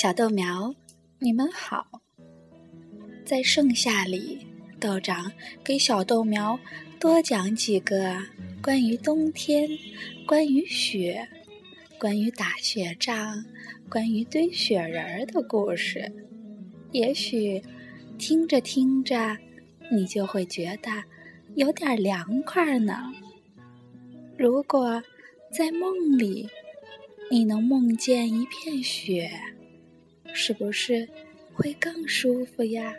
小豆苗，你们好。在盛夏里，豆长给小豆苗多讲几个关于冬天、关于雪、关于打雪仗、关于堆雪人儿的故事。也许听着听着，你就会觉得有点凉快呢。如果在梦里，你能梦见一片雪，是不是会更舒服呀？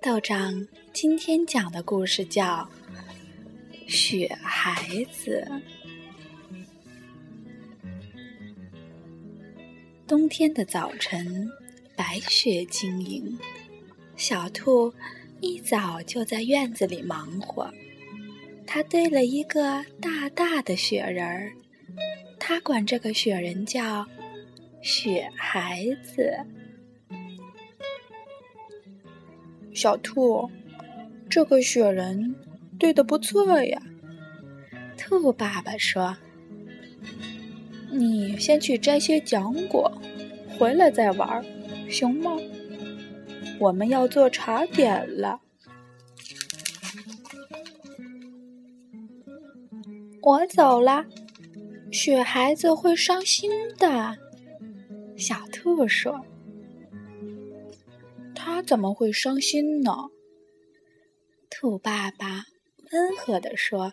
道长今天讲的故事叫《雪孩子》。冬天的早晨，白雪晶莹，小兔一早就在院子里忙活。他堆了一个大大的雪人儿，他管这个雪人叫“雪孩子”。小兔，这个雪人堆的不错呀。兔爸爸说：“你先去摘些浆果，回来再玩，行吗？我们要做茶点了。”我走了，雪孩子会伤心的。小兔说：“他怎么会伤心呢？”兔爸爸温和地说：“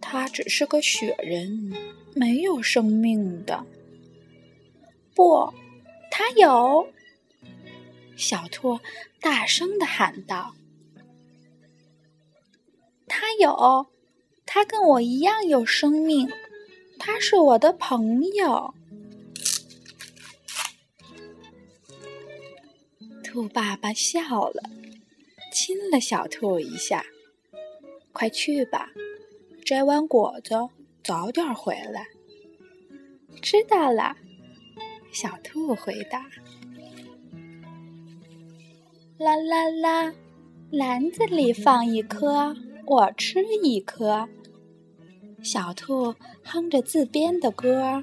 他只是个雪人，没有生命的。”不，他有！小兔大声的喊道：“他有！”他跟我一样有生命，他是我的朋友。兔爸爸笑了，亲了小兔一下。快去吧，摘完果子早点回来。知道了，小兔回答。啦啦啦，篮子里放一颗，我吃一颗。小兔哼着自编的歌，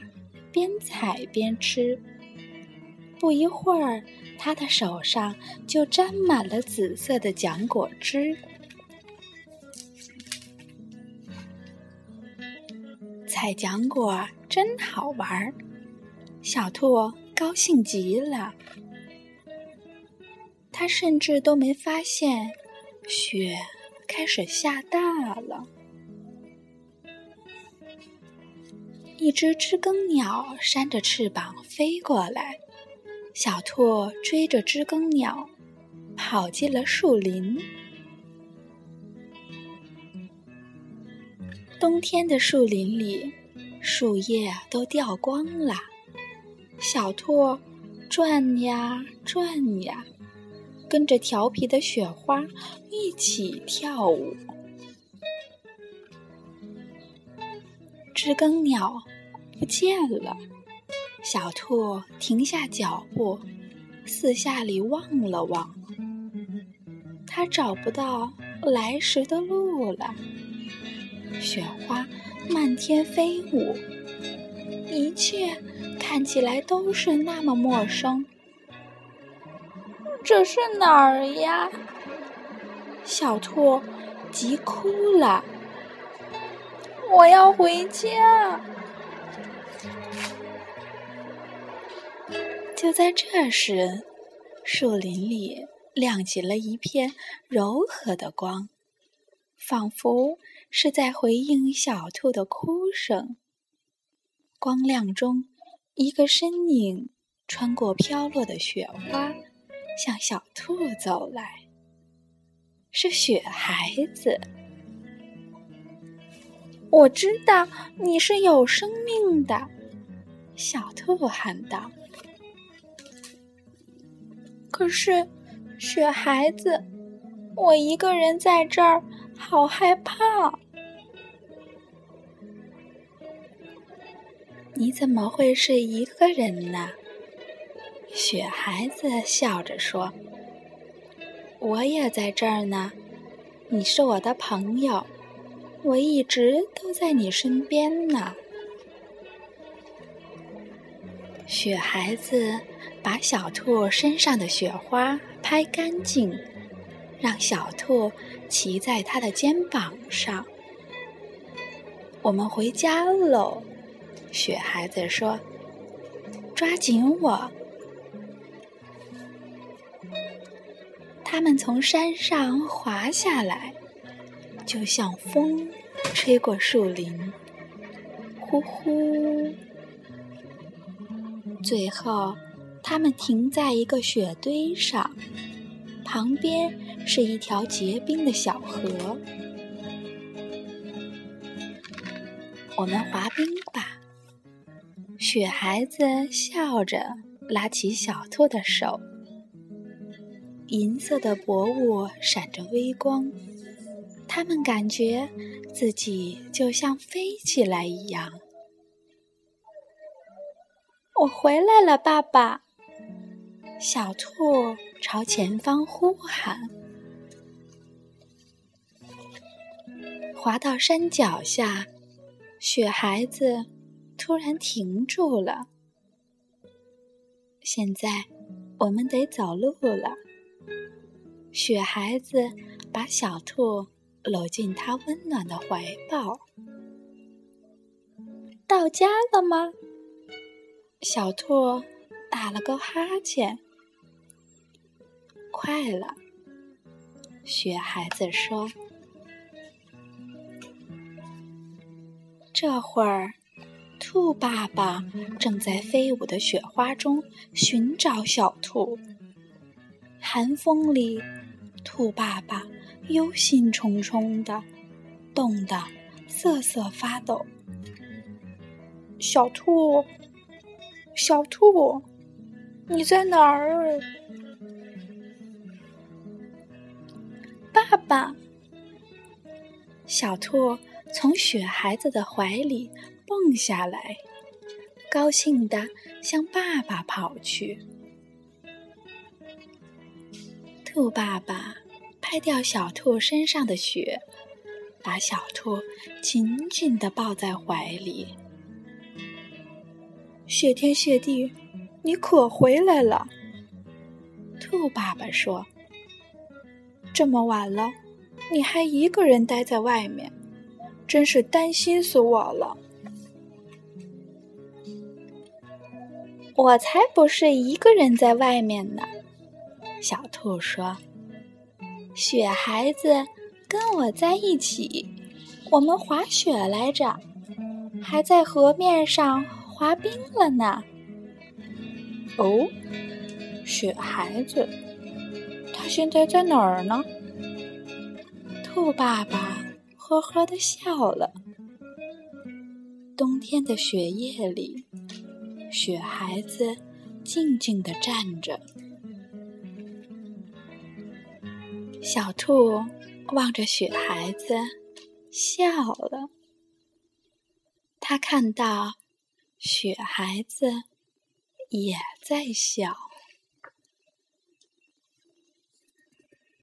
边采边吃。不一会儿，它的手上就沾满了紫色的浆果汁。采浆果真好玩儿，小兔高兴极了。它甚至都没发现，雪开始下大了。一只知更鸟扇着翅膀飞过来，小兔追着知更鸟，跑进了树林。冬天的树林里，树叶都掉光了，小兔转呀转呀，跟着调皮的雪花一起跳舞。知更鸟不见了，小兔停下脚步，四下里望了望，它找不到来时的路了。雪花漫天飞舞，一切看起来都是那么陌生。这是哪儿呀？小兔急哭了。我要回家。就在这时，树林里亮起了一片柔和的光，仿佛是在回应小兔的哭声。光亮中，一个身影穿过飘落的雪花，向小兔走来。是雪孩子。我知道你是有生命的，小兔喊道。可是，雪孩子，我一个人在这儿，好害怕。你怎么会是一个人呢？雪孩子笑着说：“我也在这儿呢，你是我的朋友。”我一直都在你身边呢。雪孩子把小兔身上的雪花拍干净，让小兔骑在他的肩膀上。我们回家喽，雪孩子说：“抓紧我。”他们从山上滑下来，就像风吹过树林，呼呼。最后，他们停在一个雪堆上，旁边是一条结冰的小河。我们滑冰吧，雪孩子笑着拉起小兔的手，银色的薄雾闪着微光，他们感觉自己就像飞起来一样。我回来了，爸爸！小兔朝前方呼喊。滑到山脚下，雪孩子突然停住了。现在我们得走路了。雪孩子把小兔搂进他温暖的怀抱。到家了吗？小兔打了个哈欠，快了。雪孩子说：“这会儿，兔爸爸正在飞舞的雪花中寻找小兔。寒风里，兔爸爸忧心忡忡的，冻得瑟瑟发抖。小兔。”小兔，你在哪儿？爸爸，小兔从雪孩子的怀里蹦下来，高兴地向爸爸跑去。兔爸爸拍掉小兔身上的雪，把小兔紧紧地抱在怀里。雪天雪地，你可回来了。兔爸爸说：“这么晚了，你还一个人待在外面，真是担心死我了。”我才不是一个人在外面呢，小兔说：“雪孩子跟我在一起，我们滑雪来着，还在河面上。”滑冰了呢！哦，雪孩子，他现在在哪儿呢？兔爸爸呵呵的笑了。冬天的雪夜里，雪孩子静静的站着。小兔望着雪孩子，笑了。他看到。雪孩子也在笑。